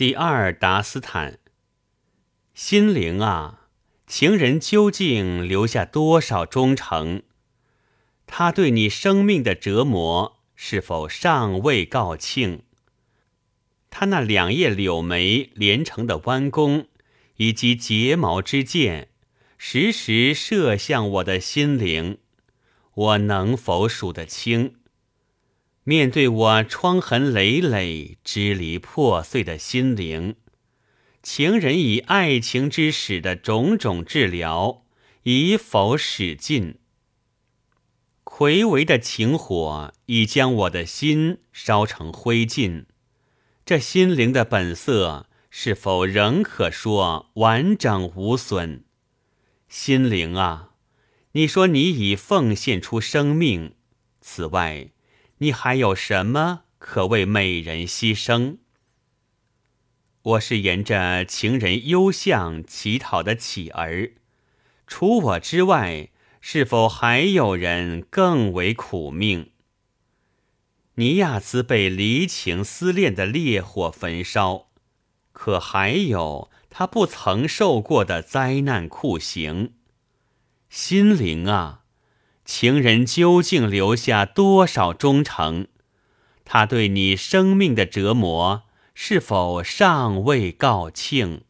第二达斯坦，心灵啊，情人究竟留下多少忠诚？他对你生命的折磨是否尚未告罄？他那两叶柳眉连成的弯弓，以及睫毛之箭，时时射向我的心灵，我能否数得清？面对我疮痕累累、支离破碎的心灵，情人以爱情之使的种种治疗，已否使尽？魁违的情火已将我的心烧成灰烬。这心灵的本色是否仍可说完整无损？心灵啊，你说你已奉献出生命，此外，你还有什么可为美人牺牲？我是沿着情人幽巷乞讨的乞儿，除我之外，是否还有人更为苦命？尼亚兹被离情思恋的烈火焚烧，可还有他不曾受过的灾难酷刑。心灵啊，情人究竟留下多少忠诚？他对你生命的折磨是否尚未告罄？